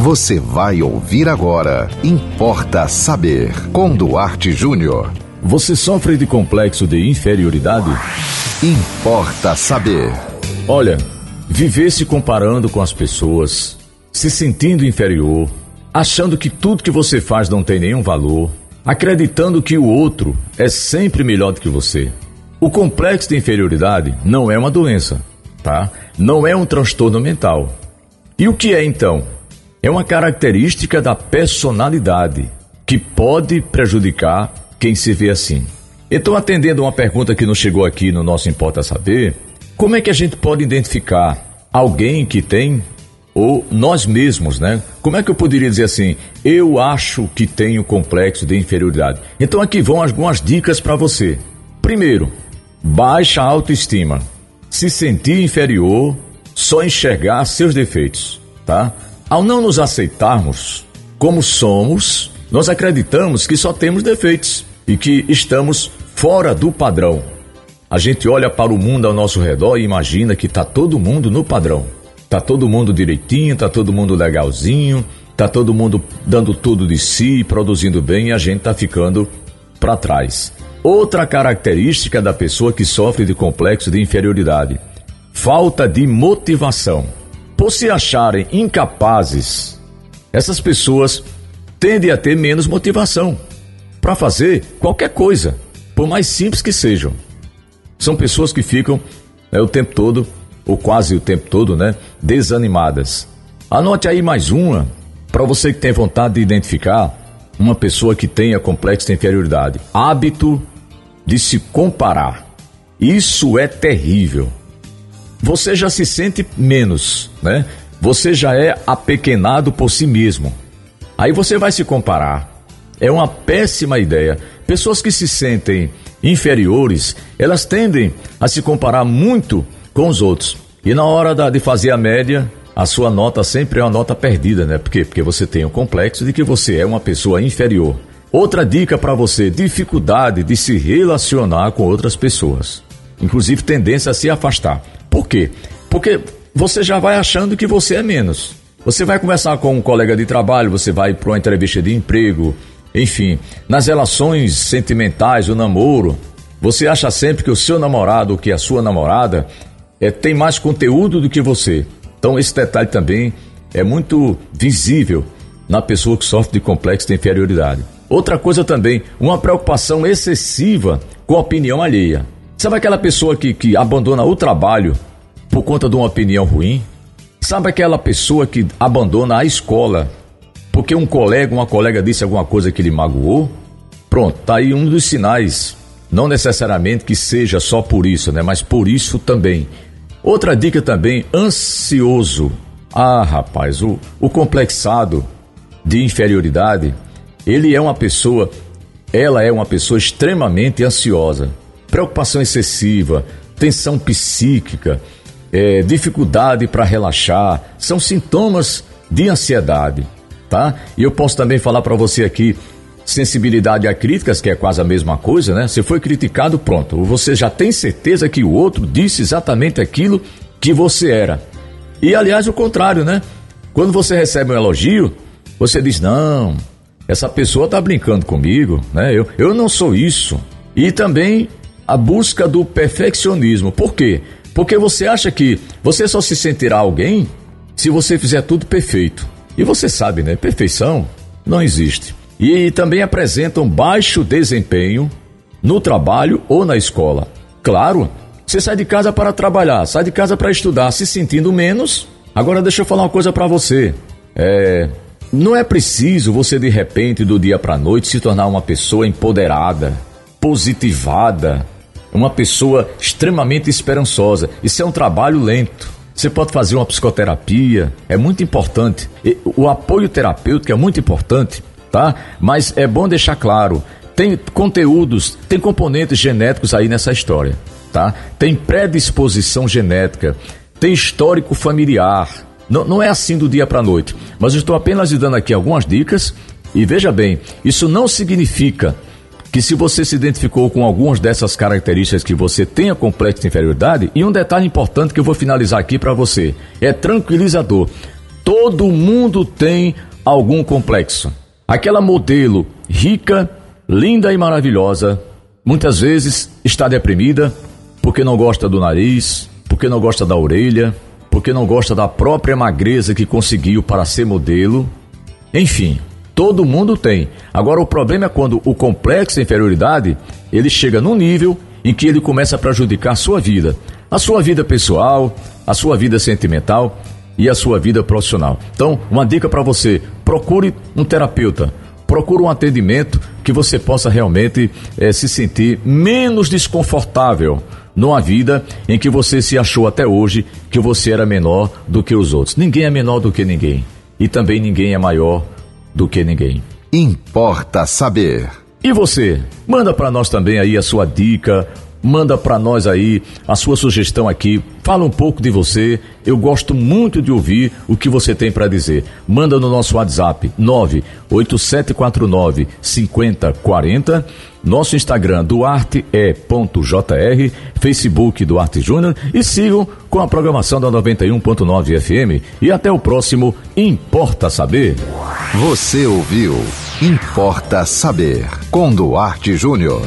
Você vai ouvir agora. Importa saber. Com Duarte Júnior. Você sofre de complexo de inferioridade? Importa saber. Olha, viver se comparando com as pessoas, se sentindo inferior, achando que tudo que você faz não tem nenhum valor, acreditando que o outro é sempre melhor do que você. O complexo de inferioridade não é uma doença, tá? Não é um transtorno mental. E o que é então? É uma característica da personalidade que pode prejudicar quem se vê assim. Então, atendendo uma pergunta que nos chegou aqui no nosso Importa Saber, como é que a gente pode identificar alguém que tem ou nós mesmos, né? Como é que eu poderia dizer assim? Eu acho que tenho complexo de inferioridade. Então aqui vão algumas dicas para você. Primeiro, baixa autoestima. Se sentir inferior, só enxergar seus defeitos, tá? Ao não nos aceitarmos como somos, nós acreditamos que só temos defeitos e que estamos fora do padrão. A gente olha para o mundo ao nosso redor e imagina que está todo mundo no padrão. Tá todo mundo direitinho, tá todo mundo legalzinho, tá todo mundo dando tudo de si, produzindo bem e a gente tá ficando para trás. Outra característica da pessoa que sofre de complexo de inferioridade: falta de motivação. Por se acharem incapazes, essas pessoas tendem a ter menos motivação para fazer qualquer coisa, por mais simples que sejam. São pessoas que ficam né, o tempo todo ou quase o tempo todo, né? Desanimadas. Anote aí mais uma, para você que tem vontade de identificar uma pessoa que tenha complexo de inferioridade. Hábito de se comparar. Isso é terrível. Você já se sente menos, né? Você já é apequenado por si mesmo. Aí você vai se comparar. É uma péssima ideia. Pessoas que se sentem inferiores, elas tendem a se comparar muito com os outros. E na hora da, de fazer a média, a sua nota sempre é uma nota perdida, né? Por quê? Porque você tem o complexo de que você é uma pessoa inferior. Outra dica para você: dificuldade de se relacionar com outras pessoas. Inclusive tendência a se afastar. Por quê? Porque você já vai achando que você é menos. Você vai conversar com um colega de trabalho, você vai para uma entrevista de emprego, enfim, nas relações sentimentais, o namoro, você acha sempre que o seu namorado ou que a sua namorada é, tem mais conteúdo do que você. Então, esse detalhe também é muito visível na pessoa que sofre de complexo de inferioridade. Outra coisa também, uma preocupação excessiva com a opinião alheia. Sabe aquela pessoa que, que abandona o trabalho por conta de uma opinião ruim? Sabe aquela pessoa que abandona a escola porque um colega, uma colega disse alguma coisa que lhe magoou? Pronto, tá aí um dos sinais. Não necessariamente que seja só por isso, né? Mas por isso também Outra dica também, ansioso. Ah, rapaz, o, o complexado de inferioridade, ele é uma pessoa, ela é uma pessoa extremamente ansiosa. Preocupação excessiva, tensão psíquica, é, dificuldade para relaxar, são sintomas de ansiedade, tá? E eu posso também falar para você aqui sensibilidade a críticas, que é quase a mesma coisa, né? Você foi criticado, pronto. Você já tem certeza que o outro disse exatamente aquilo que você era. E aliás, o contrário, né? Quando você recebe um elogio, você diz: "Não, essa pessoa está brincando comigo, né? Eu, eu não sou isso". E também a busca do perfeccionismo. Por quê? Porque você acha que você só se sentirá alguém se você fizer tudo perfeito. E você sabe, né? Perfeição não existe e também apresentam baixo desempenho no trabalho ou na escola. Claro, você sai de casa para trabalhar, sai de casa para estudar, se sentindo menos. Agora deixa eu falar uma coisa para você. É, não é preciso você de repente do dia para noite se tornar uma pessoa empoderada, positivada, uma pessoa extremamente esperançosa. Isso é um trabalho lento. Você pode fazer uma psicoterapia, é muito importante. O apoio terapêutico é muito importante tá? Mas é bom deixar claro, tem conteúdos, tem componentes genéticos aí nessa história, tá? Tem predisposição genética, tem histórico familiar. Não, não é assim do dia para noite, mas eu estou apenas lhe dando aqui algumas dicas e veja bem, isso não significa que se você se identificou com algumas dessas características que você tenha complexo de inferioridade, e um detalhe importante que eu vou finalizar aqui para você, é tranquilizador Todo mundo tem algum complexo. Aquela modelo rica, linda e maravilhosa, muitas vezes está deprimida porque não gosta do nariz, porque não gosta da orelha, porque não gosta da própria magreza que conseguiu para ser modelo. Enfim, todo mundo tem. Agora o problema é quando o complexo de inferioridade, ele chega num nível em que ele começa a prejudicar a sua vida, a sua vida pessoal, a sua vida sentimental e a sua vida profissional. Então, uma dica para você: procure um terapeuta, procure um atendimento que você possa realmente é, se sentir menos desconfortável numa vida em que você se achou até hoje que você era menor do que os outros. Ninguém é menor do que ninguém e também ninguém é maior do que ninguém. Importa saber. E você? Manda para nós também aí a sua dica, manda para nós aí a sua sugestão aqui. Fala um pouco de você. Eu gosto muito de ouvir o que você tem para dizer. Manda no nosso WhatsApp 98749 5040. Nosso Instagram duarte.jr, Facebook Duarte Júnior e sigam com a programação da 91.9 FM. E até o próximo Importa Saber. Você ouviu Importa Saber com Duarte Júnior.